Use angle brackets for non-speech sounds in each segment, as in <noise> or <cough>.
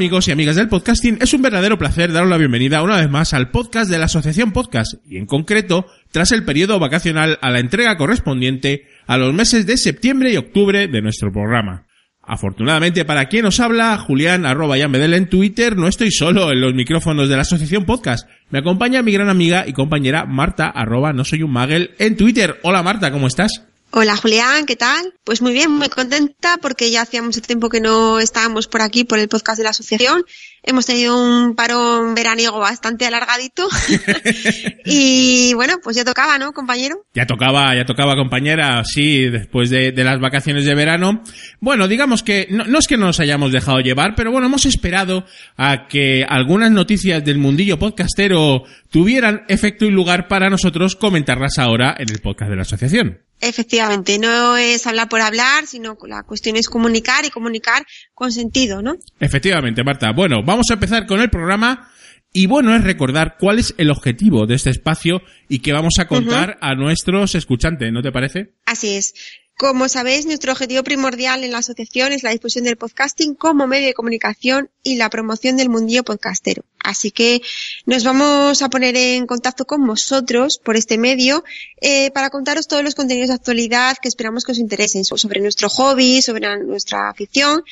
amigos y amigas del podcasting, es un verdadero placer daros la bienvenida una vez más al podcast de la Asociación Podcast y en concreto tras el periodo vacacional a la entrega correspondiente a los meses de septiembre y octubre de nuestro programa. Afortunadamente para quien os habla, Julián arroba Yambedel en Twitter, no estoy solo en los micrófonos de la Asociación Podcast. Me acompaña mi gran amiga y compañera Marta arroba no soy un magel en Twitter. Hola Marta, ¿cómo estás? Hola Julián, ¿qué tal? Pues muy bien, muy contenta porque ya hacía mucho tiempo que no estábamos por aquí por el podcast de la asociación. Hemos tenido un parón veraniego bastante alargadito <laughs> <laughs> y bueno, pues ya tocaba, ¿no, compañero? Ya tocaba, ya tocaba compañera, sí, después de, de las vacaciones de verano. Bueno, digamos que no, no es que nos hayamos dejado llevar, pero bueno, hemos esperado a que algunas noticias del mundillo podcastero tuvieran efecto y lugar para nosotros comentarlas ahora en el podcast de la asociación. Efectivamente, no es hablar por hablar, sino la cuestión es comunicar y comunicar con sentido, ¿no? Efectivamente, Marta. Bueno, vamos a empezar con el programa y bueno es recordar cuál es el objetivo de este espacio y que vamos a contar a nuestros escuchantes, ¿no te parece? Así es. Como sabéis, nuestro objetivo primordial en la asociación es la difusión del podcasting como medio de comunicación y la promoción del mundillo podcastero. Así que nos vamos a poner en contacto con vosotros por este medio eh, para contaros todos los contenidos de actualidad que esperamos que os interesen sobre nuestro hobby, sobre nuestra afición,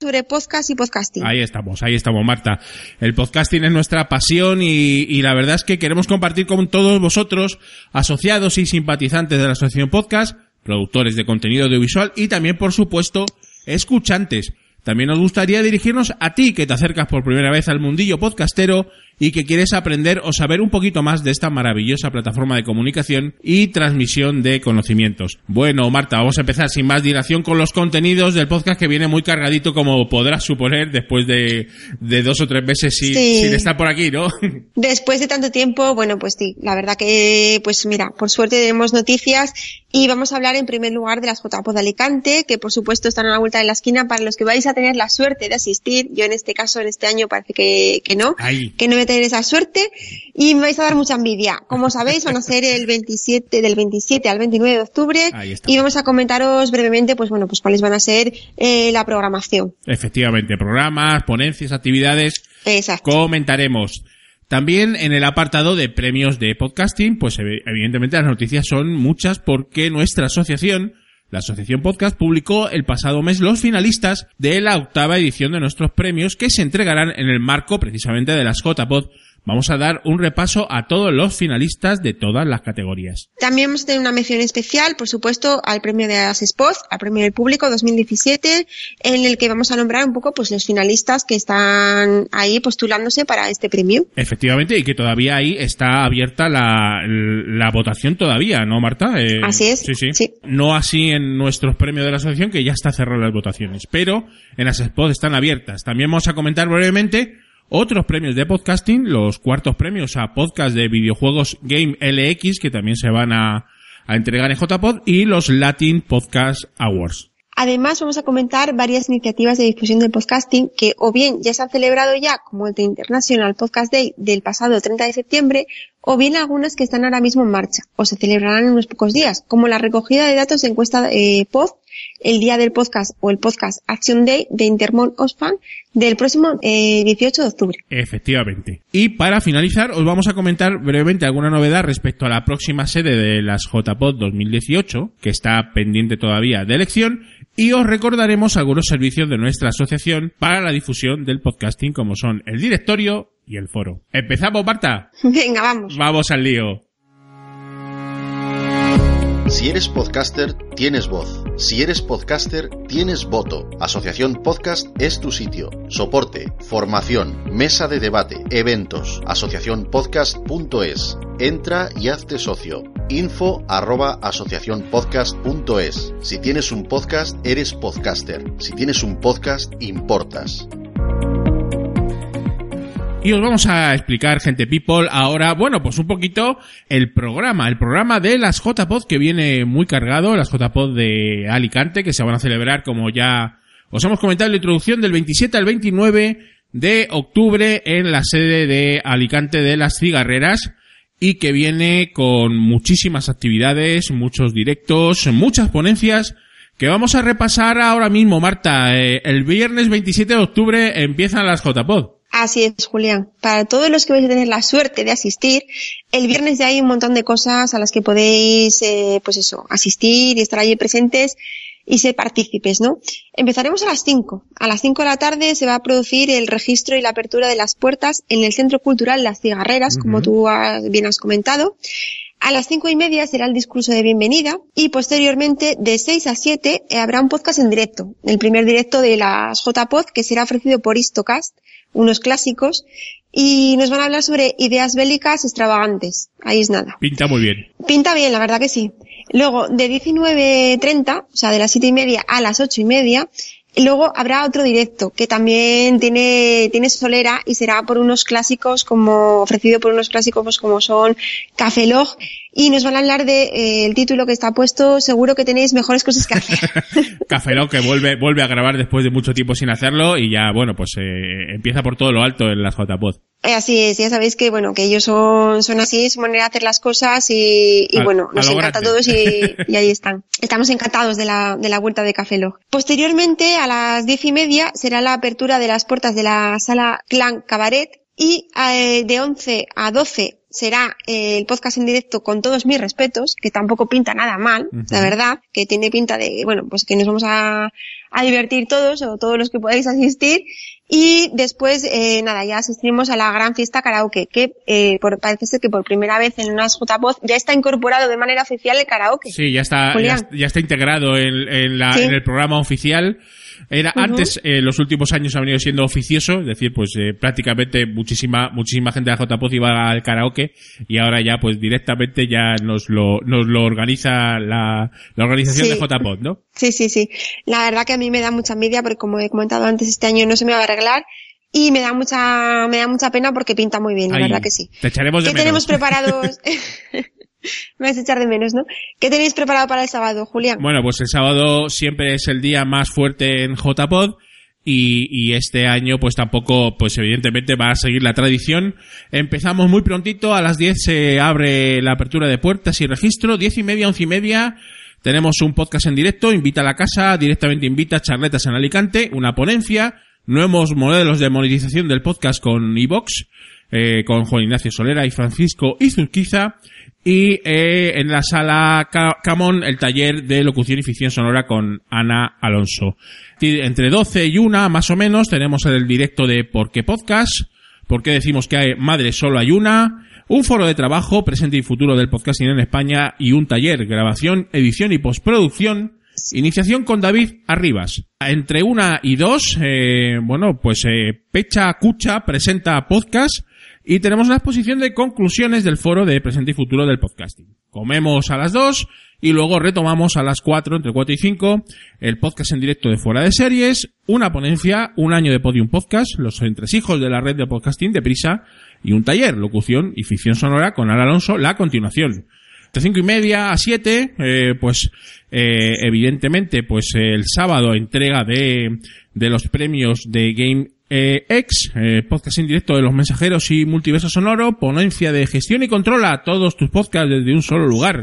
sobre podcast y podcasting. Ahí estamos, ahí estamos, Marta. El podcasting es nuestra pasión y, y la verdad es que queremos compartir con todos vosotros, asociados y simpatizantes de la Asociación Podcast, productores de contenido audiovisual y también, por supuesto, escuchantes. También nos gustaría dirigirnos a ti que te acercas por primera vez al mundillo podcastero y que quieres aprender o saber un poquito más de esta maravillosa plataforma de comunicación y transmisión de conocimientos. Bueno, Marta, vamos a empezar sin más dilación con los contenidos del podcast que viene muy cargadito como podrás suponer después de, de dos o tres meses sin, Sí. sin estar por aquí, ¿no? <laughs> Después de tanto tiempo, bueno, pues sí, la verdad que, pues mira, por suerte tenemos noticias y vamos a hablar en primer lugar de las JPod de Alicante, que por supuesto están a la vuelta de la esquina para los que vais a tener la suerte de asistir. Yo en este caso, en este año parece que, que no, que no voy a tener esa suerte y me vais a dar mucha envidia. Como sabéis, van a ser el 27, del 27 al 29 de octubre y vamos a comentaros brevemente, pues bueno, pues cuáles van a ser eh, la programación. Efectivamente, programas, ponencias, actividades, Exacto. comentaremos. También en el apartado de premios de podcasting, pues ev- evidentemente las noticias son muchas porque nuestra asociación, la Asociación Podcast, publicó el pasado mes los finalistas de la octava edición de nuestros premios que se entregarán en el marco precisamente de las JPod. Vamos a dar un repaso a todos los finalistas de todas las categorías. También vamos a tener una mención especial, por supuesto, al premio de las Spots, al premio del público 2017, en el que vamos a nombrar un poco pues los finalistas que están ahí postulándose para este premio. Efectivamente, y que todavía ahí está abierta la, la votación todavía, ¿no, Marta? Eh, Así es, Sí, sí, sí. No así en nuestros premios de la asociación, que ya está cerrado las votaciones, pero en las spots están abiertas. También vamos a comentar brevemente otros premios de podcasting, los cuartos premios a podcast de videojuegos Game LX, que también se van a, a entregar en JPod, y los Latin Podcast Awards. Además, vamos a comentar varias iniciativas de difusión del podcasting que o bien ya se han celebrado ya, como el de International Podcast Day del pasado 30 de septiembre, o bien algunas que están ahora mismo en marcha, o se celebrarán en unos pocos días, como la recogida de datos de encuesta eh, Pod, el día del podcast o el podcast Action Day de Intermon Osfan del próximo eh, 18 de octubre. Efectivamente. Y para finalizar, os vamos a comentar brevemente alguna novedad respecto a la próxima sede de las JPod 2018, que está pendiente todavía de elección, y os recordaremos algunos servicios de nuestra asociación para la difusión del podcasting, como son el directorio y el foro. ¿Empezamos, Marta? Venga, vamos. Vamos al lío. Si eres podcaster, tienes voz. Si eres podcaster, tienes voto. Asociación Podcast es tu sitio. Soporte, formación, mesa de debate, eventos. Asociacionpodcast.es. Entra y hazte socio. Info arroba asociacionpodcast.es. Si tienes un podcast, eres podcaster. Si tienes un podcast, importas. Y os vamos a explicar, gente people, ahora, bueno, pues un poquito el programa, el programa de las JPod que viene muy cargado, las JPod de Alicante, que se van a celebrar como ya os hemos comentado en la introducción del 27 al 29 de octubre en la sede de Alicante de las Cigarreras y que viene con muchísimas actividades, muchos directos, muchas ponencias que vamos a repasar ahora mismo, Marta. Eh, el viernes 27 de octubre empiezan las JPod. Así es, Julián. Para todos los que vais a tener la suerte de asistir, el viernes ya hay un montón de cosas a las que podéis, eh, pues eso, asistir y estar allí presentes y ser partícipes, ¿no? Empezaremos a las 5. A las 5 de la tarde se va a producir el registro y la apertura de las puertas en el Centro Cultural Las Cigarreras, como tú bien has comentado. A las cinco y media será el discurso de bienvenida y posteriormente de 6 a 7 eh, habrá un podcast en directo, el primer directo de las JPod que será ofrecido por Istocast unos clásicos, y nos van a hablar sobre ideas bélicas extravagantes. Ahí es nada. Pinta muy bien. Pinta bien, la verdad que sí. Luego, de 19.30, o sea, de las siete y media a las ocho y media, luego habrá otro directo que también tiene, tiene solera y será por unos clásicos como, ofrecido por unos clásicos como son Café Log y nos van a hablar de eh, el título que está puesto, seguro que tenéis mejores cosas que hacer. <laughs> Café Lock que vuelve, vuelve a grabar después de mucho tiempo sin hacerlo y ya, bueno, pues eh, empieza por todo lo alto en las JPod. Eh, así es, ya sabéis que bueno, que ellos son, son así, su manera de hacer las cosas y, y bueno, nos encanta a todos y, <laughs> y, ahí están. Estamos encantados de la, de la vuelta de Café Lock. Posteriormente, a las diez y media, será la apertura de las puertas de la sala Clan Cabaret y eh, de 11 a 12 será eh, el podcast en directo con todos mis respetos, que tampoco pinta nada mal, la verdad, que tiene pinta de, bueno, pues que nos vamos a, a divertir todos o todos los que podáis asistir. Y después, eh, nada, ya asistimos a la gran fiesta karaoke, que eh, por, parece ser que por primera vez en unas JPOZ ya está incorporado de manera oficial el karaoke. Sí, ya está, ya, está integrado en, en, la, en el programa oficial. Era antes, eh, los últimos años ha venido siendo oficioso, es decir, pues eh, prácticamente muchísima muchísima gente de la JPOZ iba al karaoke y ahora ya pues directamente ya nos lo nos lo organiza la, la organización de JPOZ, ¿no? Sí, sí, sí. La verdad que a mí me da mucha envidia porque como he comentado antes este año no se me va a arreglar y me da mucha me da mucha pena porque pinta muy bien, la verdad que sí. Te echaremos de ¿Qué tenemos preparados? <laughs> <laughs> Me vas a echar de menos, ¿no? ¿Qué tenéis preparado para el sábado, Julián? Bueno, pues el sábado siempre es el día más fuerte en JPod. Y, y, este año pues tampoco, pues evidentemente va a seguir la tradición. Empezamos muy prontito, a las 10 se abre la apertura de puertas y registro, 10 y media, 11 y media. Tenemos un podcast en directo, invita a la casa, directamente invita a charletas en Alicante, una ponencia, nuevos modelos de monetización del podcast con iVox, eh, con Juan Ignacio Solera y Francisco Izurquiza, y eh, en la sala Camón el taller de locución y ficción sonora con Ana Alonso. Entre 12 y 1 más o menos tenemos el directo de ¿Por qué podcast? ¿Por qué decimos que hay madre solo hay una? Un foro de trabajo, presente y futuro del podcasting en España y un taller, grabación, edición y postproducción. Iniciación con David Arribas. Entre una y dos, eh, bueno, pues eh, Pecha Cucha presenta podcast y tenemos una exposición de conclusiones del foro de presente y futuro del podcasting. Comemos a las 2 y luego retomamos a las 4, entre 4 y 5, el podcast en directo de Fuera de Series, una ponencia, un año de Podium Podcast, los entresijos de la red de podcasting de Prisa y un taller, locución y ficción sonora con Al Alonso, la continuación. De 5 y media a 7, eh, pues eh, evidentemente, pues el sábado entrega de, de los premios de Game eh, eh, podcast en directo de los mensajeros y multiverso sonoro, ponencia de gestión y controla todos tus podcasts desde un solo lugar,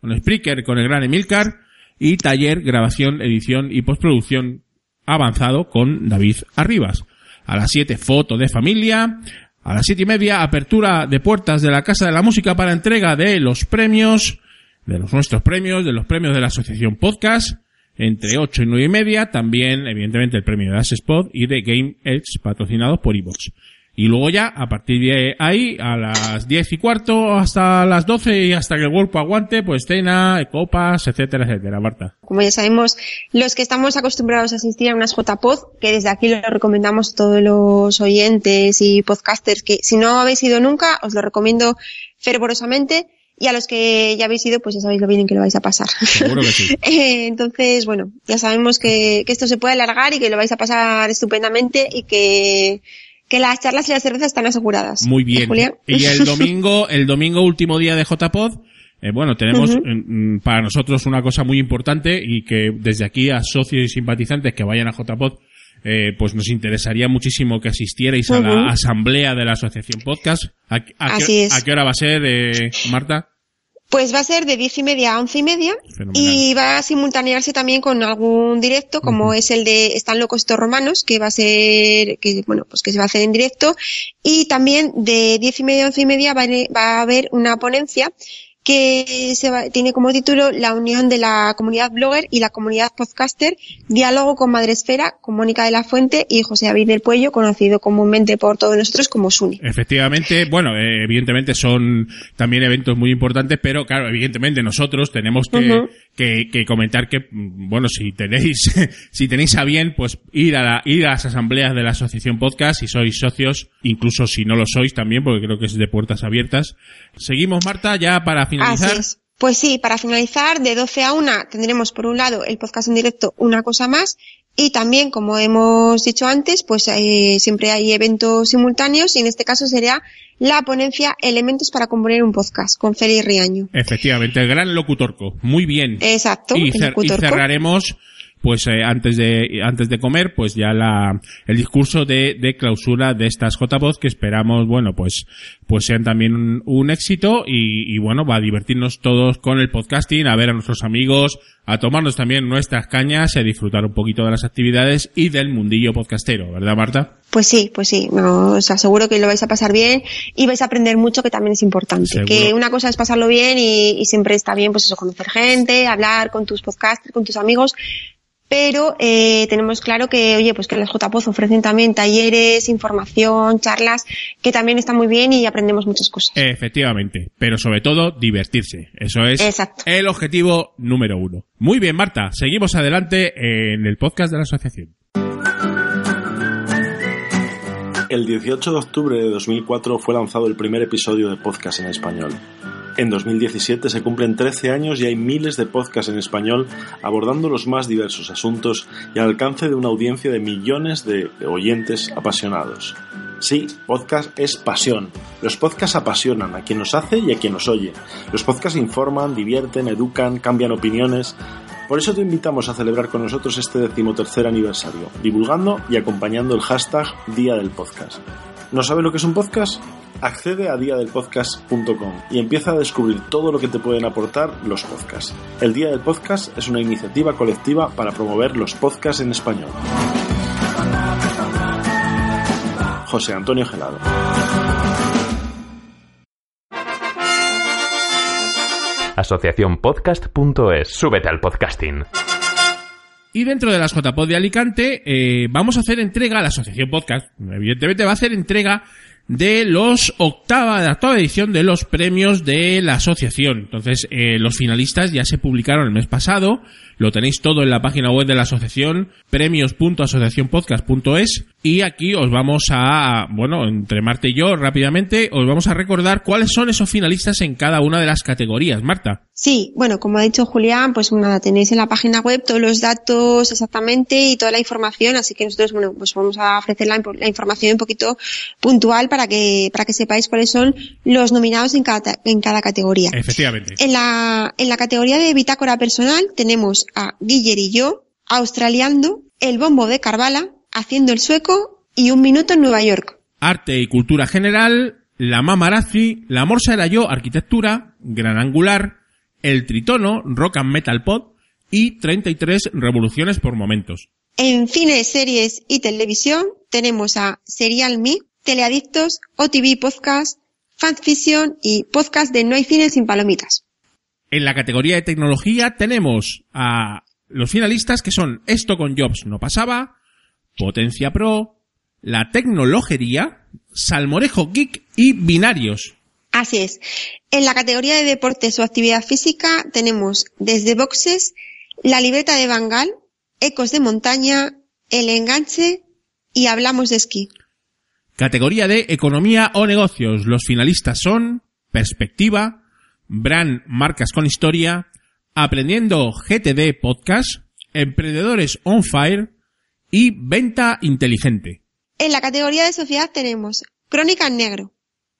con Spreaker, con el gran Emilcar, y taller, grabación, edición y postproducción avanzado con David Arribas. A las 7, foto de familia. A las siete y media, apertura de puertas de la Casa de la Música para entrega de los premios, de los nuestros premios, de los premios de la Asociación Podcast entre 8 y 9 y media, también, evidentemente, el premio de Spot y de Game Edge, patrocinados por Evox. Y luego ya, a partir de ahí, a las 10 y cuarto hasta las 12 y hasta que el cuerpo aguante, pues cena, copas, etcétera, etcétera, Marta. Como ya sabemos, los que estamos acostumbrados a asistir a unas JPod, que desde aquí lo recomendamos a todos los oyentes y podcasters, que si no habéis ido nunca, os lo recomiendo fervorosamente. Y a los que ya habéis ido, pues ya sabéis lo bien que lo vais a pasar. Seguro que sí. <laughs> Eh, Entonces, bueno, ya sabemos que, que esto se puede alargar y que lo vais a pasar estupendamente y que, que las charlas y las cervezas están aseguradas. Muy bien. Julián. Y el <laughs> domingo, el domingo último día de JPod, eh, bueno, tenemos mm, para nosotros una cosa muy importante y que desde aquí a socios y simpatizantes que vayan a JPod, eh, pues nos interesaría muchísimo que asistierais a la asamblea de la asociación podcast. ¿A, a qué, Así es. a qué hora va a ser, eh, Marta? Pues va a ser de diez y media a once y media Fenomenal. y va a simultanearse también con algún directo como es el de Están locos estos romanos que va a ser, que bueno, pues que se va a hacer en directo y también de diez y media a once y media va a haber una ponencia que se va- tiene como título La unión de la comunidad blogger y la comunidad podcaster, diálogo con Madresfera, con Mónica de la Fuente y José David del Puello, conocido comúnmente por todos nosotros como Suni. Efectivamente, bueno, eh, evidentemente son también eventos muy importantes, pero claro, evidentemente nosotros tenemos que, Ujú. que, que comentar que, bueno, si tenéis, <laughs> si tenéis a bien, pues ir a la, ir a las asambleas de la asociación podcast, si sois socios, incluso si no lo sois también, porque creo que es de puertas abiertas. Seguimos, Marta, ya para finalizar. Así es. Pues sí, para finalizar, de 12 a 1 tendremos por un lado el podcast en directo Una Cosa Más y también, como hemos dicho antes, pues eh, siempre hay eventos simultáneos y en este caso sería la ponencia Elementos para componer un podcast con Félix Riaño. Efectivamente, el gran locutorco. Muy bien. Exacto, y, cer- y cerraremos pues eh, antes de antes de comer pues ya la el discurso de, de clausura de estas JPod que esperamos bueno pues pues sean también un, un éxito y, y bueno va a divertirnos todos con el podcasting a ver a nuestros amigos a tomarnos también nuestras cañas y a disfrutar un poquito de las actividades y del mundillo podcastero verdad Marta Pues sí, pues sí, no, os aseguro que lo vais a pasar bien y vais a aprender mucho que también es importante. Seguro. Que una cosa es pasarlo bien y, y siempre está bien pues eso, conocer gente, hablar con tus podcasters, con tus amigos, pero eh, tenemos claro que, oye, pues que las JPOZ ofrecen también talleres, información, charlas, que también está muy bien y aprendemos muchas cosas. efectivamente pero sobre todo divertirse eso es Exacto. el objetivo número uno muy bien Marta seguimos adelante en el podcast de la asociación El 18 de octubre de 2004 fue lanzado el primer episodio de podcast en español. En 2017 se cumplen 13 años y hay miles de podcasts en español abordando los más diversos asuntos y al alcance de una audiencia de millones de oyentes apasionados. Sí, podcast es pasión. Los podcasts apasionan a quien los hace y a quien los oye. Los podcasts informan, divierten, educan, cambian opiniones. Por eso te invitamos a celebrar con nosotros este decimotercer aniversario, divulgando y acompañando el hashtag Día del Podcast. ¿No sabes lo que es un podcast? Accede a diadelpodcast.com y empieza a descubrir todo lo que te pueden aportar los podcasts. El Día del Podcast es una iniciativa colectiva para promover los podcasts en español. José Antonio Gelado. Asociaciónpodcast.es. Súbete al podcasting. Y dentro de las JPod de Alicante, eh, vamos a hacer entrega, la Asociación Podcast, evidentemente va a hacer entrega de los octava, de la edición de los premios de la asociación. Entonces, eh, los finalistas ya se publicaron el mes pasado, lo tenéis todo en la página web de la asociación, premios.asociacionpodcast.es, y aquí os vamos a, bueno, entre Marta y yo, rápidamente, os vamos a recordar cuáles son esos finalistas en cada una de las categorías. Marta. Sí, bueno, como ha dicho Julián, pues nada, tenéis en la página web todos los datos exactamente y toda la información, así que nosotros, bueno, pues vamos a ofrecer la, la información un poquito puntual para que, para que sepáis cuáles son los nominados en cada, en cada categoría. Efectivamente. En la, en la categoría de bitácora personal tenemos a Guiller y yo, Australiando, El Bombo de Carvala, Haciendo el Sueco y Un Minuto en Nueva York. Arte y cultura general, La Mamarazzi, La Morsa era yo, arquitectura, Gran Angular, El Tritono, Rock and Metal Pod y 33 revoluciones por momentos. En cine, series y televisión tenemos a Serial Me, Teleadictos, OTV Podcast, Fanfiction y Podcast de No hay cine sin palomitas. En la categoría de tecnología tenemos a los finalistas que son Esto con Jobs no pasaba, Potencia Pro, la tecnologería, salmorejo geek y binarios. Así es. En la categoría de deportes o actividad física tenemos desde boxes, la libreta de Bangal, ecos de montaña, el enganche y hablamos de esquí. Categoría de economía o negocios. Los finalistas son Perspectiva, Brand Marcas con Historia, Aprendiendo GTD Podcast, Emprendedores on Fire y Venta Inteligente. En la categoría de sociedad tenemos Crónica en Negro,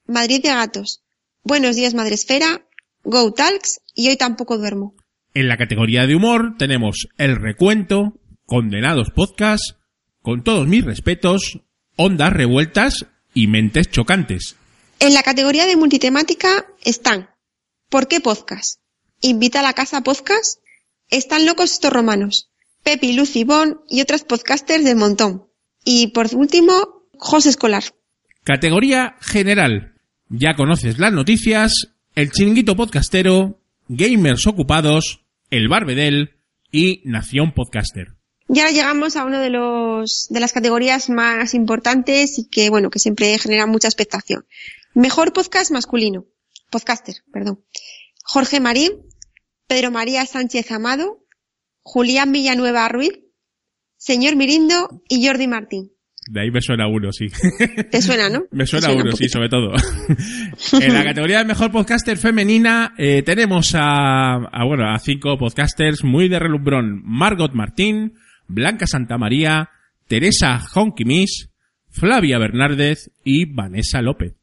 Madrid de Gatos, Buenos Días Madresfera, Go Talks y Hoy Tampoco Duermo. En la categoría de humor tenemos El Recuento, Condenados Podcast, Con todos mis respetos, Ondas Revueltas y Mentes Chocantes. En la categoría de multitemática están ¿Por qué podcast? Invita a la casa podcast, Están locos estos romanos, Pepi, Lucy, Bon y otras podcasters del montón. Y por último, José Escolar. Categoría general. Ya conoces las noticias, el chiringuito podcastero, gamers ocupados, el barbedel y Nación Podcaster. Y ahora llegamos a una de los, de las categorías más importantes y que, bueno, que siempre genera mucha expectación. Mejor podcast masculino. Podcaster, perdón. Jorge Marín, Pedro María Sánchez Amado, Julián Villanueva Ruiz, Señor Mirindo y Jordi Martín. De ahí me suena uno, sí. <laughs> ¿Te suena, no? <laughs> me suena, Te uno, un sí, sobre todo. <laughs> en la categoría de mejor podcaster femenina eh, tenemos a, a, bueno, a cinco podcasters muy de relumbrón. Margot Martín, Blanca Santamaría, Teresa Honkimis, Flavia Bernárdez y Vanessa López.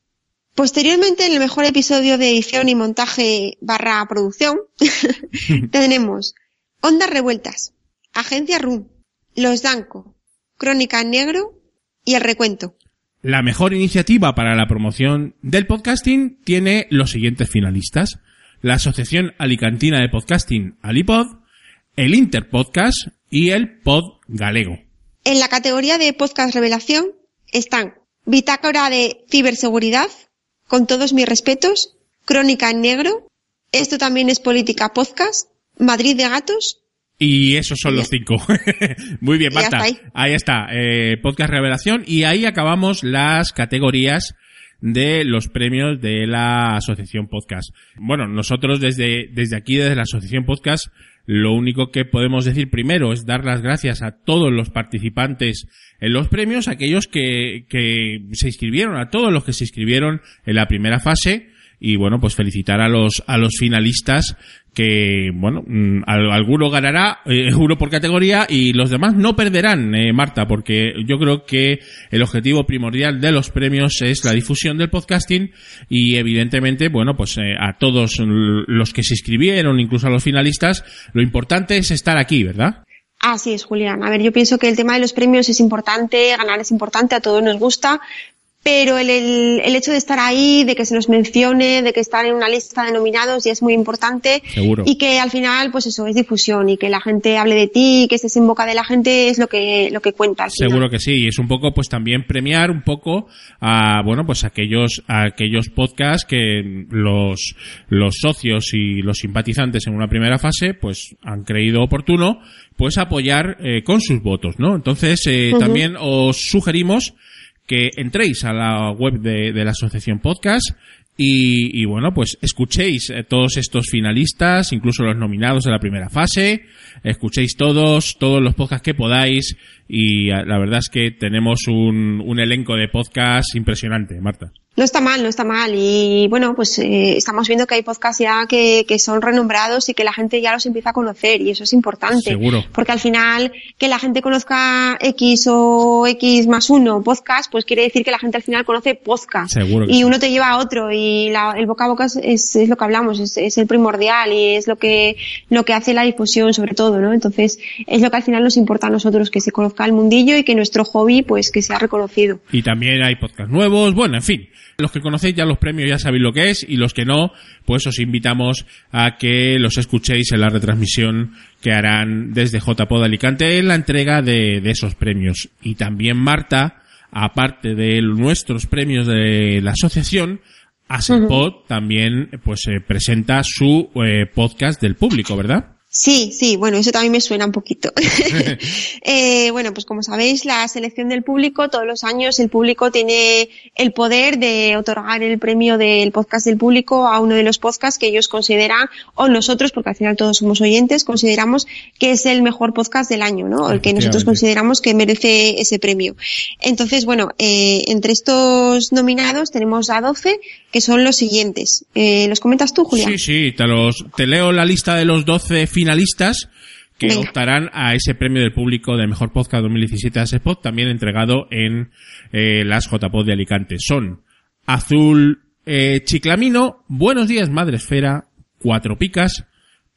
Posteriormente, en el mejor episodio de edición y montaje barra producción, <laughs> tenemos Ondas Revueltas, Agencia RUM, Los Danco, Crónica en Negro y El Recuento. La mejor iniciativa para la promoción del podcasting tiene los siguientes finalistas. La Asociación Alicantina de Podcasting, Alipod, el Interpodcast y el Pod Galego. En la categoría de podcast revelación están Bitácora de Ciberseguridad, con todos mis respetos, Crónica en Negro, Esto también es Política Podcast, Madrid de Gatos, Y esos son los cinco. <laughs> Muy bien, Marta. Ahí está, eh, podcast revelación. Y ahí acabamos las categorías de los premios de la Asociación Podcast. Bueno, nosotros desde, desde aquí, desde la Asociación Podcast, lo único que podemos decir primero es dar las gracias a todos los participantes en los premios, aquellos que, que se inscribieron, a todos los que se inscribieron en la primera fase. Y bueno, pues felicitar a los, a los finalistas que, bueno, mm, al- alguno ganará, eh, <laughs> uno por categoría y los demás no perderán, eh, Marta, porque yo creo que el objetivo primordial de los premios es la difusión del podcasting y evidentemente, bueno, pues eh, a todos los que se inscribieron, incluso a los finalistas, lo importante es estar aquí, ¿verdad? Así es, Julián. A ver, yo pienso que el tema de los premios es importante, ganar es importante, a todos nos gusta, pero el, el, el hecho de estar ahí, de que se nos mencione, de que estar en una lista de nominados ya es muy importante. Seguro. Y que al final, pues eso, es difusión y que la gente hable de ti, que estés en boca de la gente es lo que, lo que cuenta al final. Seguro que sí, y es un poco pues también premiar un poco a bueno pues aquellos a aquellos podcasts que los los socios y los simpatizantes en una primera fase pues han creído oportuno pues apoyar eh, con sus votos, ¿no? Entonces eh, también os sugerimos que entréis a la web de, de la asociación podcast y, y, bueno, pues escuchéis eh, todos estos finalistas, incluso los nominados de la primera fase, escuchéis todos, todos los podcasts que podáis y ah, la verdad es que tenemos un, un elenco de podcasts impresionante, Marta. No está mal, no está mal. Y bueno, pues eh, estamos viendo que hay podcasts ya que, que son renombrados y que la gente ya los empieza a conocer y eso es importante. Seguro. Porque al final que la gente conozca X o X más uno podcast, pues quiere decir que la gente al final conoce podcast. Seguro y sí. uno te lleva a otro y la- el boca a boca es, es, es lo que hablamos, es, es el primordial y es lo que, lo que hace la difusión sobre todo, ¿no? Entonces es lo que al final nos importa a nosotros, que se conozca el mundillo y que nuestro hobby pues que sea reconocido. Y también hay podcasts nuevos, bueno, en fin. Los que conocéis ya los premios ya sabéis lo que es y los que no, pues os invitamos a que los escuchéis en la retransmisión que harán desde JPod Alicante en la entrega de, de esos premios. Y también Marta, aparte de nuestros premios de la asociación, Aserpod también pues eh, presenta su eh, podcast del público, ¿verdad? Sí, sí, bueno, eso también me suena un poquito. <laughs> <laughs> eh, bueno, pues como sabéis, la selección del público, todos los años el público tiene el poder de otorgar el premio del podcast del público a uno de los podcasts que ellos consideran, o nosotros, porque al final todos somos oyentes, consideramos que es el mejor podcast del año, ¿no? El que nosotros consideramos que merece ese premio. Entonces, bueno, eh, entre estos nominados tenemos a 12, que son los siguientes. Eh, ¿Los comentas tú, Julián? Sí, sí, te, los, te leo la lista de los 12 finalistas que optarán a ese premio del público de Mejor Podcast 2017 a Spot, también entregado en eh, las JPod de Alicante. Son Azul eh, Chiclamino, Buenos Días Madre Esfera, Cuatro Picas,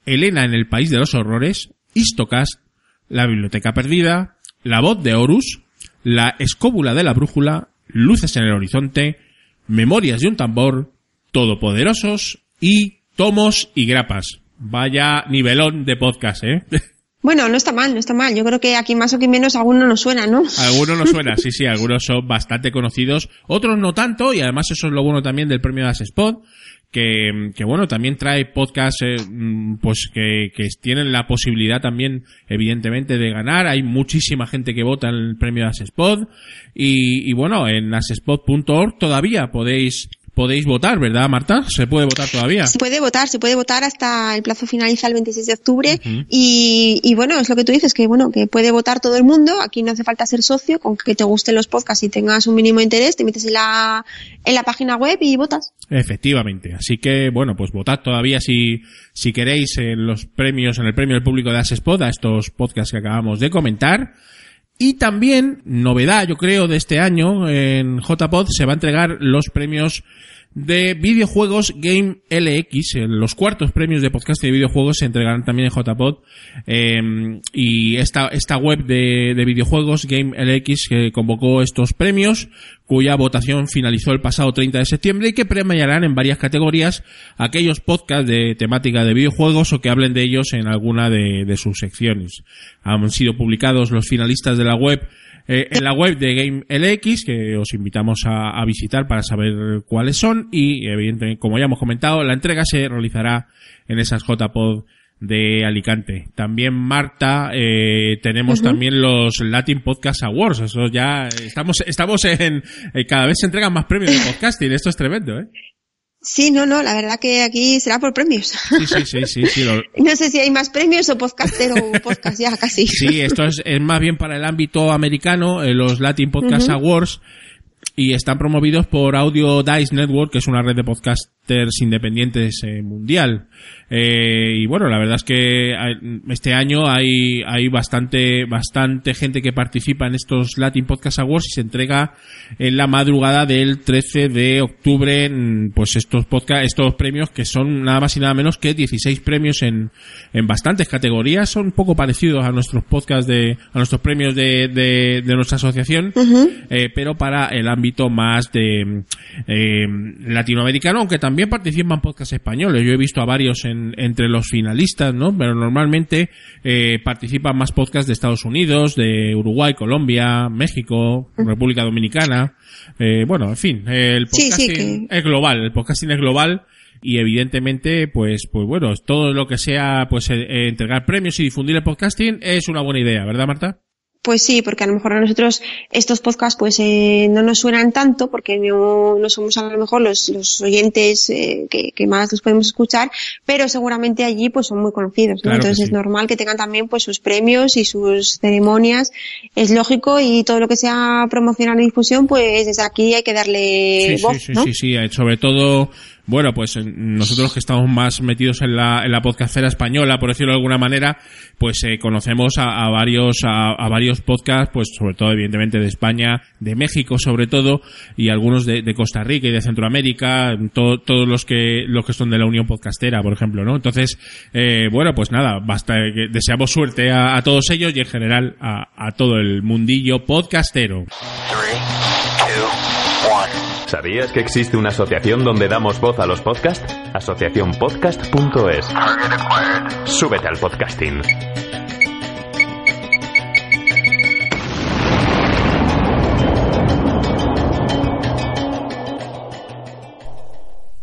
Elena en el País de los Horrores, Istocast, La Biblioteca Perdida, La Voz de Horus, La Escóbula de la Brújula, Luces en el Horizonte, Memorias de un Tambor, Todopoderosos y Tomos y Grapas. Vaya nivelón de podcast, ¿eh? <laughs> Bueno, no está mal, no está mal. Yo creo que aquí más o menos alguno nos suena, ¿no? Algunos nos suena, sí, sí, <laughs> algunos son bastante conocidos, otros no tanto, y además eso es lo bueno también del premio de Spot, que, que bueno, también trae podcasts, eh, mm, pues que, que tienen la posibilidad también, evidentemente, de ganar. Hay muchísima gente que vota en el premio de Spot, y, y bueno, en asespot.org todavía podéis podéis votar, ¿verdad, Marta? ¿Se puede votar todavía? Se puede votar, se puede votar hasta el plazo finaliza el 26 de octubre y, y, bueno, es lo que tú dices, que bueno, que puede votar todo el mundo, aquí no hace falta ser socio, con que te gusten los podcasts y tengas un mínimo interés, te metes en la, en la página web y votas. Efectivamente, así que bueno, pues votad todavía si, si queréis en los premios, en el premio del público de Asespod, a estos podcasts que acabamos de comentar. Y también, novedad yo creo de este año, en JPod se va a entregar los premios de videojuegos Game LX. Los cuartos premios de podcast de videojuegos se entregarán también en JPod. Eh, y esta, esta web de, de videojuegos Game LX que convocó estos premios, cuya votación finalizó el pasado 30 de septiembre y que premiarán en varias categorías aquellos podcasts de temática de videojuegos o que hablen de ellos en alguna de, de sus secciones. Han sido publicados los finalistas de la web eh, en la web de Game LX, que os invitamos a, a, visitar para saber cuáles son y evidentemente, como ya hemos comentado, la entrega se realizará en esas JPod de Alicante. También Marta, eh, tenemos uh -huh. también los Latin Podcast Awards. Eso ya estamos, estamos en, eh, cada vez se entregan más premios de podcasting. Esto es tremendo, ¿eh? Sí, no, no, la verdad que aquí será por premios. Sí, sí, sí, sí. sí lo... <laughs> No sé si hay más premios o podcastero o podcast ya casi. Sí, esto es, es, más bien para el ámbito americano, eh, los Latin Podcast uh -huh. Awards, y están promovidos por Audio Dice Network, que es una red de podcasters independientes eh, mundial. Eh, y bueno, la verdad es que este año hay, hay bastante, bastante gente que participa en estos Latin Podcast Awards y se entrega en la madrugada del 13 de octubre, pues estos podcast, estos premios que son nada más y nada menos que 16 premios en, en bastantes categorías, son un poco parecidos a nuestros podcasts de, a nuestros premios de, de, de nuestra asociación, uh -huh. eh, pero para el ámbito más de, eh, latinoamericano, aunque también participan podcasts españoles. Yo he visto a varios en entre los finalistas, ¿no? Pero normalmente eh, participan más podcasts de Estados Unidos, de Uruguay, Colombia, México, República Dominicana. Eh, bueno, en fin, el podcasting sí, sí, que... es global, el podcasting es global y evidentemente pues pues bueno todo lo que sea pues eh, entregar premios y difundir el podcasting es una buena idea verdad Marta pues sí, porque a lo mejor a nosotros estos podcasts pues eh, no nos suenan tanto porque no, no somos a lo mejor los, los oyentes eh, que, que, más los podemos escuchar, pero seguramente allí pues son muy conocidos, ¿no? Claro Entonces sí. es normal que tengan también pues sus premios y sus ceremonias, es lógico y todo lo que sea promocionar y difusión pues desde aquí hay que darle sí, voz, sí, sí, ¿no? sí, sí, sobre todo bueno, pues nosotros que estamos más metidos en la, en la podcastera española, por decirlo de alguna manera, pues eh, conocemos a, a varios a, a, varios podcasts, pues sobre todo evidentemente de España, de México sobre todo, y algunos de, de Costa Rica y de Centroamérica, to, todos los que los que son de la Unión Podcastera, por ejemplo, ¿no? Entonces, eh, bueno, pues nada, basta que deseamos suerte a, a todos ellos y en general a, a todo el mundillo podcastero. ¿Sabías que existe una asociación donde damos voz a los podcasts? Asociacionpodcast.es. Súbete al podcasting.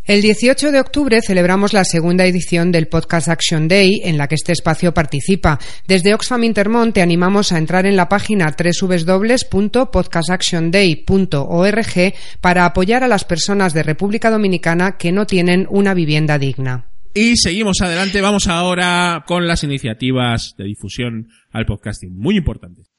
El 18 de octubre celebramos la segunda edición del Podcast Action Day en la que este espacio participa. Desde Oxfam Intermont te animamos a entrar en la página www.podcastactionday.org para apoyar a las personas de República Dominicana que no tienen una vivienda digna. Y seguimos adelante, vamos ahora con las iniciativas de difusión al podcasting, muy importantes.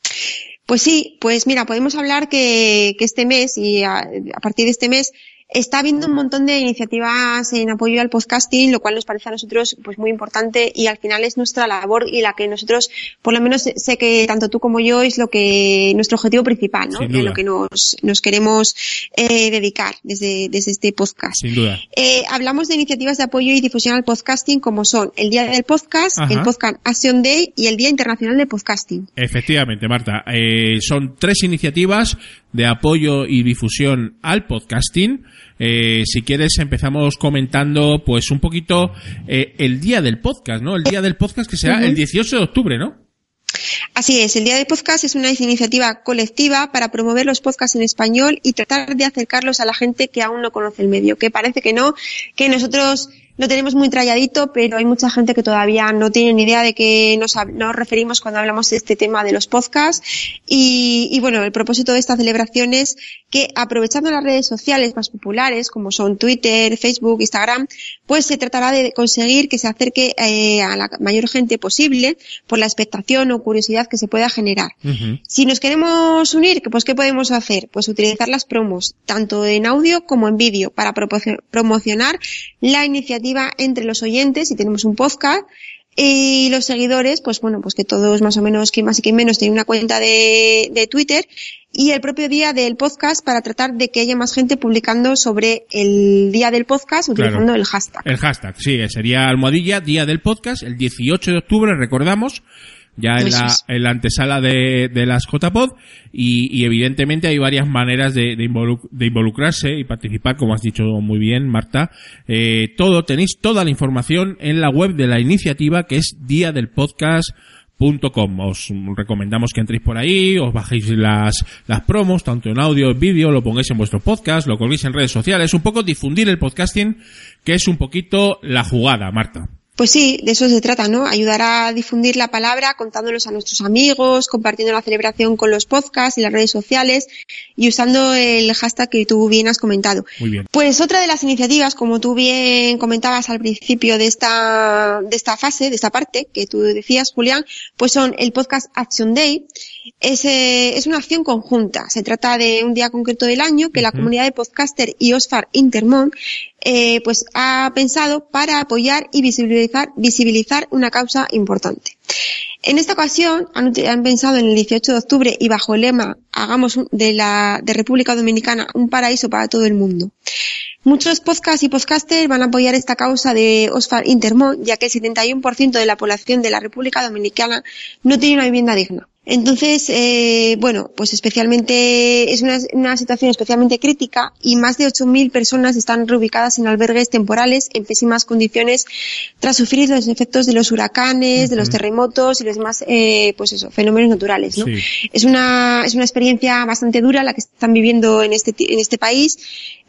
Pues sí, pues mira, podemos hablar que, este mes y a partir de este mes Está habiendo un montón de iniciativas en apoyo al podcasting, lo cual nos parece a nosotros pues muy importante y al final es nuestra labor y la que nosotros, por lo menos sé que tanto tú como yo es lo que nuestro objetivo principal, ¿no? De lo que nos, nos queremos eh, dedicar desde, desde este podcast. Sin duda. Eh, hablamos de iniciativas de apoyo y difusión al podcasting como son el Día del Podcast, el Podcast Action Day y el Día Internacional de Podcasting. Efectivamente, Marta. Eh, son tres iniciativas de apoyo y difusión al podcasting. Eh, si quieres empezamos comentando pues un poquito eh, el día del podcast, ¿no? El día del podcast que será el 18 de octubre, ¿no? Así es, el Día del Podcast es una iniciativa colectiva para promover los podcasts en español y tratar de acercarlos a la gente que aún no conoce el medio, que parece que no, que nosotros lo tenemos muy tralladito, pero hay mucha gente que todavía no tiene ni idea de qué nos, nos referimos cuando hablamos de este tema de los podcasts. Y, y, bueno, el propósito de esta celebración es que aprovechando las redes sociales más populares, como son Twitter, Facebook, Instagram, pues se tratará de conseguir que se acerque eh, a la mayor gente posible por la expectación o curiosidad que se pueda generar. Si nos queremos unir, pues ¿qué podemos hacer? Pues utilizar las promos, tanto en audio como en vídeo, para promocionar la iniciativa entre los oyentes, y tenemos un podcast, y los seguidores, pues bueno, pues que todos más o menos, que más y que menos, tienen una cuenta de, de Twitter y el propio día del podcast para tratar de que haya más gente publicando sobre el día del podcast utilizando el hashtag. El hashtag, sí, sería almohadilla, día del podcast, el 18 de octubre, recordamos, ya en la, en la antesala de, de las JPod y, y evidentemente hay varias maneras de, de, involucrarse y participar, como has dicho muy bien, Marta. Eh, todo, tenéis toda la información en la web de la iniciativa que es día del podcast Os recomendamos que entréis por ahí, os bajéis las, las promos, tanto en audio, en vídeo, lo pongáis en vuestro podcast, lo colguéis en redes sociales, un poco difundir el podcasting, que es un poquito la jugada, Marta. Pues sí, de eso se trata, ¿no? Ayudar a difundir la palabra contándolos a nuestros amigos, compartiendo la celebración con los podcasts y las redes sociales y usando el hashtag que tú bien has comentado. Muy bien. Pues otra de las iniciativas, como tú bien comentabas al principio de esta, de esta fase, de esta parte que tú decías, Julián, pues son el podcast Action Day. Es, eh, es una acción conjunta. Se trata de un día concreto del año que la comunidad de podcaster y Osfar Intermont eh, pues ha pensado para apoyar y visibilizar, visibilizar una causa importante. En esta ocasión han, han, pensado en el 18 de octubre y bajo el lema Hagamos de la de República Dominicana un paraíso para todo el mundo. Muchos podcasts y podcasters van a apoyar esta causa de Osfar Intermont, ya que el 71% de la población de la República Dominicana no tiene una vivienda digna. Entonces, eh, bueno, pues especialmente es una, una, situación especialmente crítica y más de 8.000 personas están reubicadas en albergues temporales en pésimas condiciones tras sufrir los efectos de los huracanes, de los terremotos y los demás, eh, pues eso, fenómenos naturales, ¿no? Sí. Es una es una experiencia bastante dura la que están viviendo en este en este país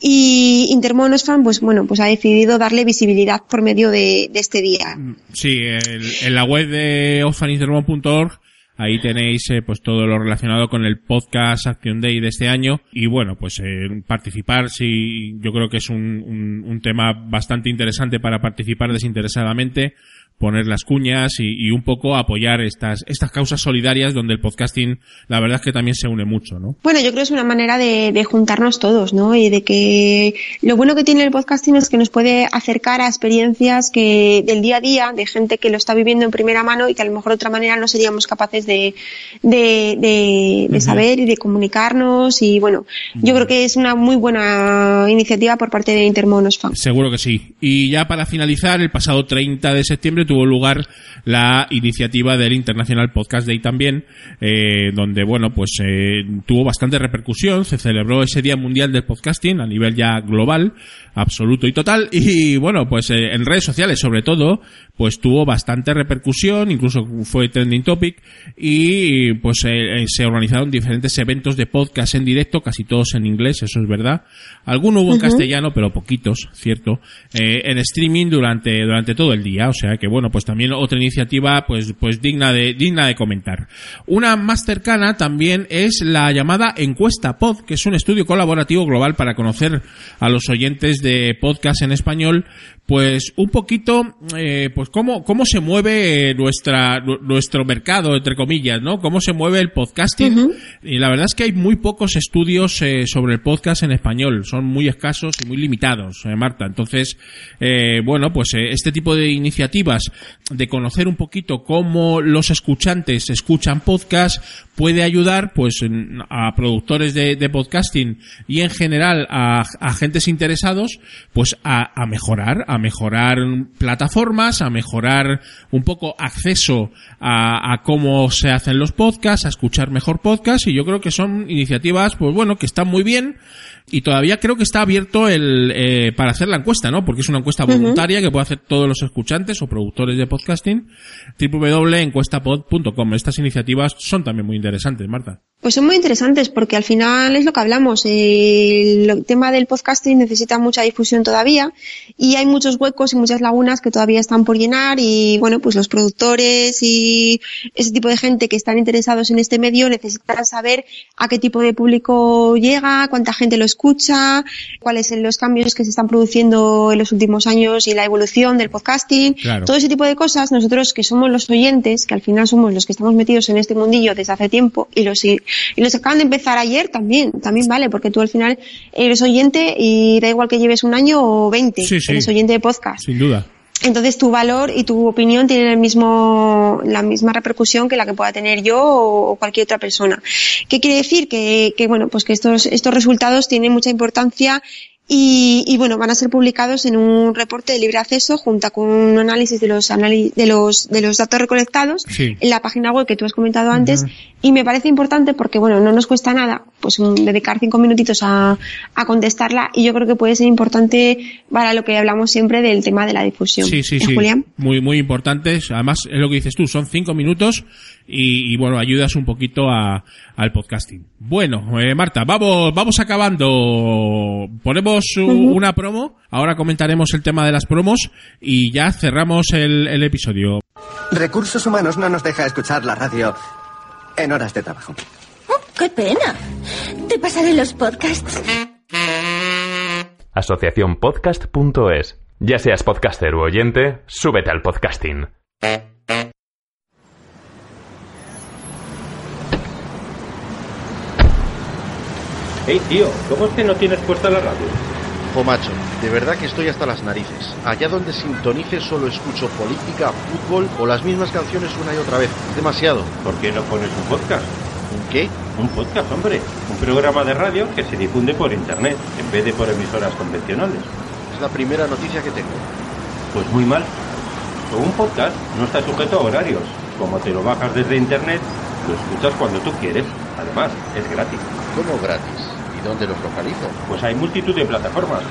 y Intermonosfan, pues bueno, pues ha decidido darle visibilidad por medio de, de este día. Sí, el, en la web de orfanintermon.org Ahí tenéis eh, pues todo lo relacionado con el podcast Action Day de este año. Y bueno, pues eh, participar sí, yo creo que es un, un, un tema bastante interesante para participar desinteresadamente poner las cuñas y, y, un poco apoyar estas, estas causas solidarias donde el podcasting, la verdad es que también se une mucho, ¿no? Bueno, yo creo que es una manera de, de, juntarnos todos, ¿no? Y de que lo bueno que tiene el podcasting es que nos puede acercar a experiencias que del día a día, de gente que lo está viviendo en primera mano y que a lo mejor de otra manera no seríamos capaces de, de, de, de saber y de comunicarnos y bueno, yo creo que es una muy buena iniciativa por parte de Intermonos Fan. Seguro que sí. Y ya para finalizar, el pasado 30 de septiembre tuvo lugar la iniciativa del International Podcast Day también, eh, donde, bueno, pues eh, tuvo bastante repercusión, se celebró ese Día Mundial del Podcasting a nivel ya global, absoluto y total, <laughs> y bueno, pues eh, en redes sociales sobre todo, pues tuvo bastante repercusión, incluso fue trending topic, y pues se organizaron diferentes eventos de podcast en directo, casi todos en inglés, eso es verdad. Algunos hubo en castellano, pero poquitos, cierto, en streaming durante, durante todo el día, o sea que bueno, pues también otra iniciativa pues, pues digna de, digna de comentar. Una más cercana también es la llamada Encuesta Pod, que es un estudio colaborativo global para conocer a los oyentes de podcast en español, pues un poquito, eh, pues cómo, cómo se mueve nuestra, nu- nuestro mercado, entre comillas, ¿no? Cómo se mueve el podcasting. Y la verdad es que hay muy pocos estudios eh, sobre el podcast en español. Son muy escasos y muy limitados, eh, Marta. Entonces, eh, bueno, pues eh, este tipo de iniciativas de conocer un poquito cómo los escuchantes escuchan podcast puede ayudar, pues, en- a productores de, de podcasting y en general a agentes interesados, pues, a, a mejorar, a mejorar plataformas, a mejorar un poco acceso a, a cómo se hacen los podcasts, a escuchar mejor podcast y yo creo que son iniciativas, pues bueno, que están muy bien y todavía creo que está abierto el eh, para hacer la encuesta, ¿no? Porque es una encuesta voluntaria que puede hacer todos los escuchantes o productores de podcasting. www.encuestapod.com. Estas iniciativas son también muy interesantes, Marta. Pues son muy interesantes porque al final es lo que hablamos. El tema del podcasting necesita mucha difusión todavía y hay muchos huecos y muchas lagunas que todavía están por llenar y bueno, pues los productores y ese tipo de gente que están interesados en este medio necesitan saber a qué tipo de público llega, cuánta gente lo escucha, cuáles son los cambios que se están produciendo en los últimos años y la evolución del podcasting. Claro. Todo ese tipo de cosas, nosotros que somos los oyentes, que al final somos los que estamos metidos en este mundillo desde hace tiempo y los, y los que acaban de empezar ayer también, también vale, porque tú al final eres oyente y da igual que lleves un año o 20, Sí, sí. eres oyente de podcast. Sin duda. Entonces tu valor y tu opinión tienen el mismo, la misma repercusión que la que pueda tener yo o cualquier otra persona. ¿Qué quiere decir? Que, que bueno, pues que estos, estos resultados tienen mucha importancia y, y, bueno, van a ser publicados en un reporte de libre acceso junto con un análisis de los, anali- de los, de los datos recolectados Sí. en la página web que tú has comentado antes y me parece importante porque bueno, no nos cuesta nada pues un- dedicar cinco minutitos a, a contestarla y yo creo que puede ser importante para lo que hablamos siempre del tema de la difusión. Sí, sí, ¿Eh, sí. Julián? Muy, muy importantes. Además, es lo que dices tú, son cinco minutos y, y, bueno, ayudas un poquito a, al podcasting. Bueno, eh, Marta, vamos, vamos acabando. Ponemos una promo. Ahora comentaremos el tema de las promos y ya cerramos el, el episodio. Recursos Humanos no nos deja escuchar la radio en horas de trabajo. Oh, ¡Qué pena! Te pasaré los podcasts. Asociacionpodcast.es. Ya seas podcaster u oyente, súbete al podcasting. Hey, tío, ¿cómo es que no tienes puesta la radio? Jo macho, de verdad que estoy hasta las narices. Allá donde sintonice solo escucho política, fútbol o las mismas canciones una y otra vez. Es demasiado. ¿Por qué no pones un podcast? ¿Un qué? Un podcast, hombre. Un programa de radio que se difunde por internet en vez de por emisoras convencionales. Es la primera noticia que tengo. Pues muy mal. Con un podcast no está sujeto a horarios. Como te lo bajas desde internet, lo escuchas cuando tú quieres. Además, es gratis. ¿Cómo gratis? ¿Y dónde los localizo? Pues hay multitud de plataformas.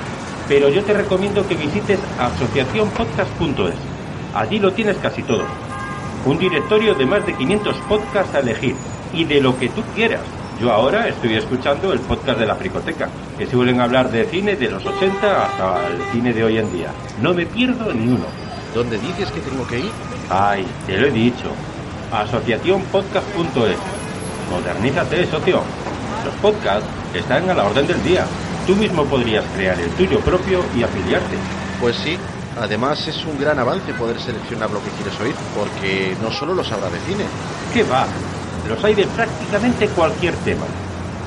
Pero yo te recomiendo que visites asociacionpodcast.es. Allí lo tienes casi todo. Un directorio de más de 500 podcasts a elegir. Y de lo que tú quieras. Yo ahora estoy escuchando el podcast de la Fricoteca, que suelen hablar de cine de los 80 hasta el cine de hoy en día. No me pierdo ni uno. ¿Dónde dices que tengo que ir? Ay, te lo he dicho. Asociacionpodcast.es. Modernízate, socio. Los podcasts están a la orden del día. Tú mismo podrías crear el tuyo propio y afiliarte. Pues sí. Además es un gran avance poder seleccionar lo que quieres oír, porque no solo los habrá de cine. ¿Qué va? Los hay de prácticamente cualquier tema.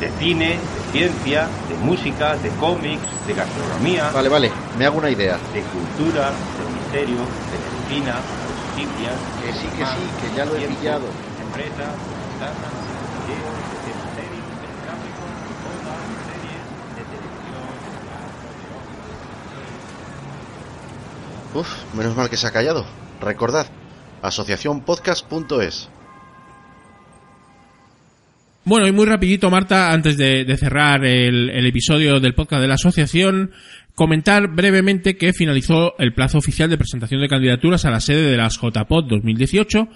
De cine, de ciencia, de música, de cómics, de gastronomía, Vale, vale, me hago una idea. de cultura, de misterio, de medicina, de noticias. Que sí, que sí, que ya lo he pillado. de Empresa, ventana, de video, de misterio, de tráfico, moda, series, de televisión, de radio, de Uf, menos mal que se ha callado. Recordad, asociacionpodcast.es. Bueno, y muy rapidito, Marta, antes de, cerrar el, el, episodio del podcast de la asociación, comentar brevemente que finalizó el plazo oficial de presentación de candidaturas a la sede de las JPOD 2018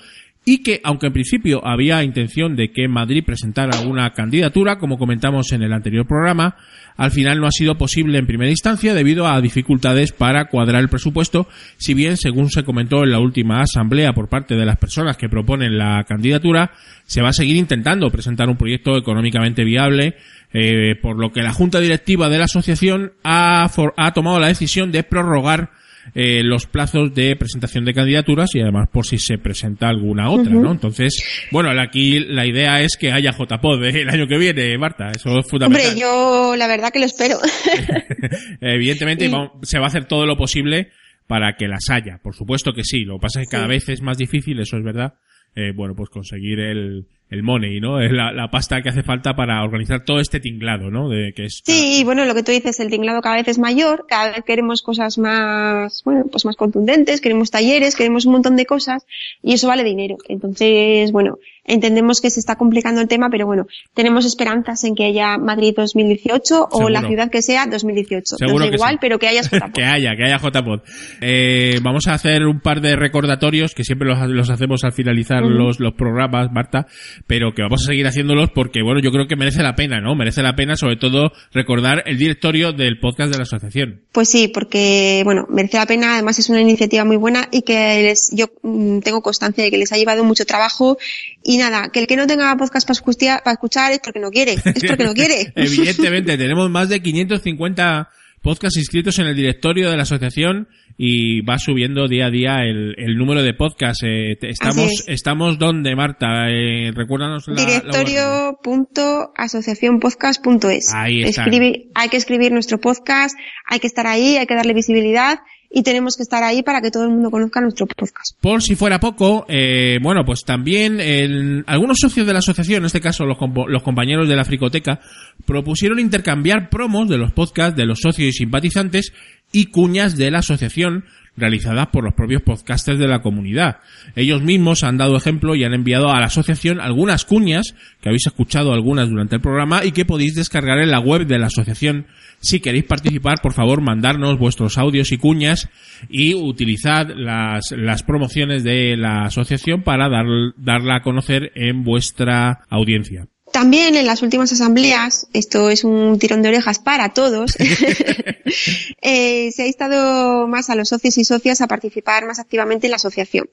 y que, aunque en principio había intención de que Madrid presentara una candidatura, como comentamos en el anterior programa, al final no ha sido posible en primera instancia debido a dificultades para cuadrar el presupuesto, si bien, según se comentó en la última asamblea por parte de las personas que proponen la candidatura, se va a seguir intentando presentar un proyecto económicamente viable, eh, por lo que la Junta Directiva de la Asociación ha, ha tomado la decisión de prorrogar eh, los plazos de presentación de candidaturas y además por si se presenta alguna otra, ¿no? Entonces, bueno, aquí la idea es que haya JPod el año que viene, Marta, eso es fundamental. Hombre, yo la verdad que lo espero. <laughs> <laughs> Evidentemente se va a hacer todo lo posible para que las haya, por supuesto que sí, lo que pasa es que cada vez es más difícil, eso es verdad, eh, bueno, pues conseguir el, el money, ¿no? Es la, la, pasta que hace falta para organizar todo este tinglado, ¿no? De, que es, sí, y bueno, lo que tú dices, el tinglado cada vez es mayor, cada vez queremos cosas más, bueno, pues más contundentes, queremos talleres, queremos un montón de cosas, y eso vale dinero. Entonces, bueno, entendemos que se está complicando el tema, pero bueno, tenemos esperanzas en que haya Madrid 2018 o la ciudad que sea 2018. Seguro igual, sí. pero que haya <laughs> JPod. que haya, que haya JPod. Eh, vamos a hacer un par de recordatorios que siempre los, los hacemos al finalizar uh -huh. los, los programas, Marta, pero que vamos a seguir haciéndolos porque, bueno, yo creo que merece la pena, ¿no? Merece la pena, sobre todo, recordar el directorio del podcast de la asociación. Pues sí, porque, bueno, merece la pena, además es una iniciativa muy buena y que les, yo mmm, tengo constancia de que les ha llevado mucho trabajo y nada, que el que no tenga podcast para escuchar, para escuchar es porque no quiere, es porque no quiere. <laughs> Evidentemente, tenemos más de 550 podcasts inscritos en el directorio de la asociación y va subiendo día a día el, el número de podcasts. Eh, estamos, es. estamos donde, Marta? Eh, recuérdanos la Directorio.asociacionpodcast.es. Ahí está. Escribir, hay que escribir nuestro podcast, hay que estar ahí, hay que darle visibilidad y tenemos que estar ahí para que todo el mundo conozca nuestro podcast. Por si fuera poco, eh, bueno, pues también algunos socios de la asociación, en este caso los, los, compañeros de la Fricoteca, propusieron intercambiar promos de los podcasts de los socios y simpatizantes y cuñas de la asociación realizadas por los propios podcasters de la comunidad. Ellos mismos han dado ejemplo y han enviado a la asociación algunas cuñas, que habéis escuchado algunas durante el programa y que podéis descargar en la web de la asociación. Si queréis participar, por favor, mandarnos vuestros audios y cuñas y utilizad las, las promociones de la asociación para dar, darla a conocer en vuestra audiencia. También en las últimas asambleas, esto es un tirón de orejas para todos, <laughs> eh, se ha instado más a los socios y socias a participar más activamente en la asociación.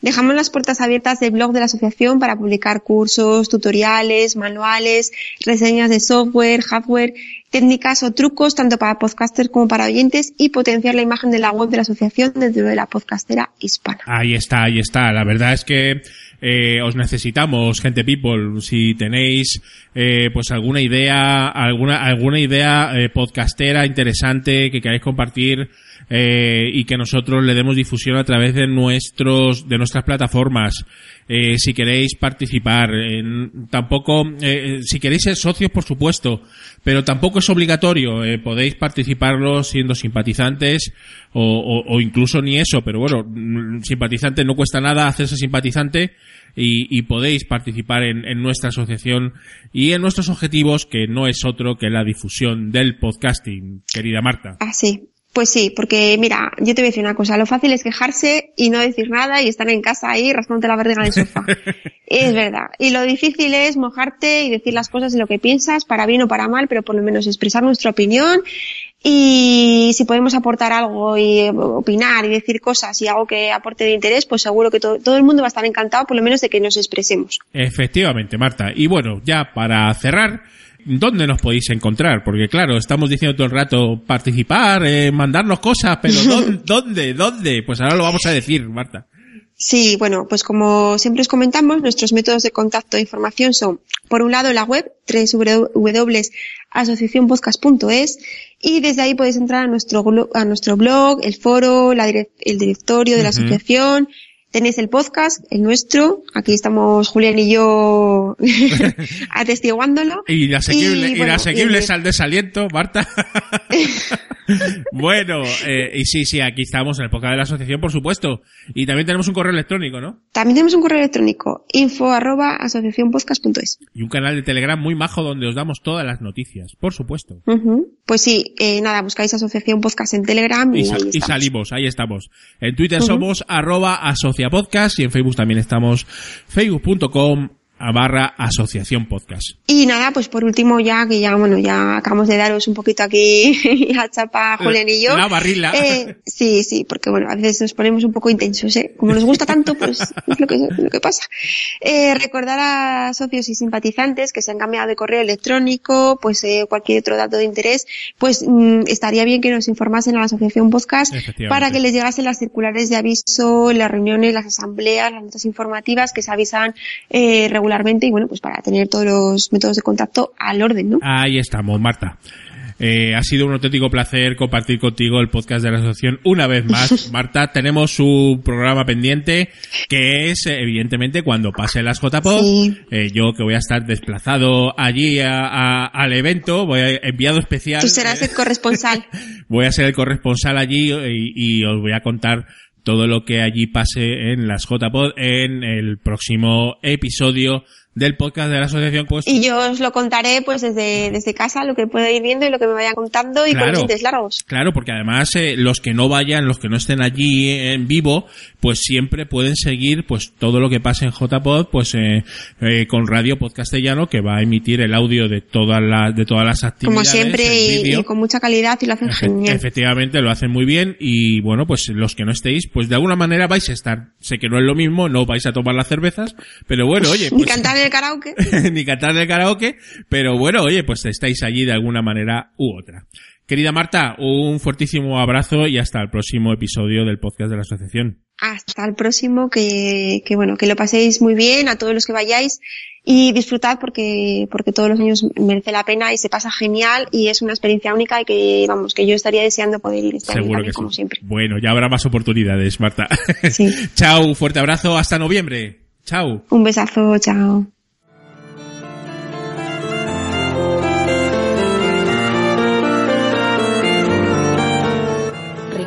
Dejamos las puertas abiertas del blog de la asociación para publicar cursos, tutoriales, manuales, reseñas de software, hardware, técnicas o trucos tanto para podcasters como para oyentes y potenciar la imagen de la web de la asociación dentro de la podcastera hispana. Ahí está, ahí está. La verdad es que eh, os necesitamos, gente people, si tenéis eh, pues alguna idea, alguna alguna idea eh, podcastera interesante que queráis compartir eh, y que nosotros le demos difusión a través de nuestros de nuestras plataformas. Eh, si queréis participar, en, tampoco, eh, si queréis ser socios, por supuesto, pero tampoco es obligatorio. Eh, podéis participarlo siendo simpatizantes o, o, o, incluso ni eso, pero bueno, simpatizante no cuesta nada hacerse simpatizante y, y podéis participar en, en, nuestra asociación y en nuestros objetivos, que no es otro que la difusión del podcasting, querida Marta. Ah, sí. Pues sí, porque mira, yo te voy a decir una cosa, lo fácil es quejarse y no decir nada y estar en casa ahí rascándote la verga en el sofá. <laughs> es verdad. Y lo difícil es mojarte y decir las cosas de lo que piensas, para bien o para mal, pero por lo menos expresar nuestra opinión y si podemos aportar algo y opinar y decir cosas y algo que aporte de interés, pues seguro que todo, todo el mundo va a estar encantado por lo menos de que nos expresemos. Efectivamente, Marta. Y bueno, ya para cerrar, ¿dónde nos podéis encontrar? Porque claro, estamos diciendo todo el rato participar, eh, mandarnos cosas, pero <laughs> ¿dónde? ¿Dónde? Pues ahora lo vamos a decir, Marta. Sí, bueno, pues como siempre os comentamos, nuestros métodos de contacto e información son, por un lado, la web www.asociacionpodcast.es y desde ahí podéis entrar a nuestro, a nuestro blog, el foro, la, el directorio de la uh -huh. Tenéis el podcast, el nuestro, aquí estamos Julián y yo <laughs> <laughs> atestiguándolo. Y asequible, y, bueno, inasequibles y, al desaliento, Marta. <laughs> bueno, eh, y sí, sí, aquí estamos en el podcast de la asociación, por supuesto. Y también tenemos un correo electrónico, ¿no? También tenemos un correo electrónico, info arroba asociacionpodcast.es. Y un canal de Telegram muy majo donde os damos todas las noticias, por supuesto. Pues sí, eh, nada, buscáis Asociación Podcast en Telegram y, Y, sa- ahí y estamos. salimos, ahí estamos. En Twitter somos arroba asociapodcast y en Facebook también estamos facebook.com barra asociación podcast. Y nada, pues por último ya, que ya, bueno, ya acabamos de daros un poquito aquí <laughs> a chapa Julián y yo. La barrila. Eh, sí, sí, porque bueno, a veces nos ponemos un poco intensos, ¿eh? Como nos gusta tanto, pues <laughs> es lo que, lo que pasa. Eh, recordar a socios y simpatizantes que se han cambiado de correo electrónico, pues eh, cualquier otro dato de interés, pues mm, estaría bien que nos informasen a la Asociación Podcast para que les llegasen las circulares de aviso, las reuniones, las asambleas, las notas informativas que se avisan eh, regularmente y bueno, pues para tener todos los métodos de contacto al orden, ¿no? Ahí estamos, Marta. Eh, ha sido un auténtico placer compartir contigo el podcast de la asociación una vez más. <laughs> Marta, tenemos un programa pendiente que es, evidentemente, cuando pase las JPOD. Sí. Eh, yo que voy a estar desplazado allí a- a- al evento, voy a enviado especial. Tú serás eh, el corresponsal. <laughs> voy a ser el corresponsal allí y, y os voy a contar todo lo que allí pase en las JPod en el próximo episodio del podcast de la asociación. Pues Y yo os lo contaré pues desde, desde casa, lo que pueda ir viendo y lo que me vayan contando y Claro. con largos. Claro, porque además eh, los que no vayan, los que no estén allí en vivo, pues siempre pueden seguir pues todo lo que pase en JPod, pues eh, eh, con Radio Podcastellano que va a emitir el audio de todas las de todas las Como actividades. siempre en y, y con mucha calidad y lo hacen Efe- genial. Efectivamente, lo hacen muy bien y bueno, pues los que no estéis, pues de alguna manera vais a estar. Sé que no es lo mismo, no vais a tomar las cervezas, pero bueno, oye, <laughs> pues, el karaoke. <laughs> ni cantar el karaoke, pero bueno, oye, pues estáis allí de alguna manera u otra. Querida Marta, un fuertísimo abrazo y hasta el próximo episodio del podcast de la asociación. Hasta el próximo, que, que bueno, que lo paséis muy bien a todos los que vayáis y disfrutad porque, porque todos los años merece la pena y se pasa genial y es una experiencia única y que, vamos, que yo estaría deseando poder ir este Seguro que como sí. siempre. Bueno, ya habrá más oportunidades, Marta. Sí. <laughs> Chao, fuerte abrazo, hasta noviembre. Chao. Un besazo, chao.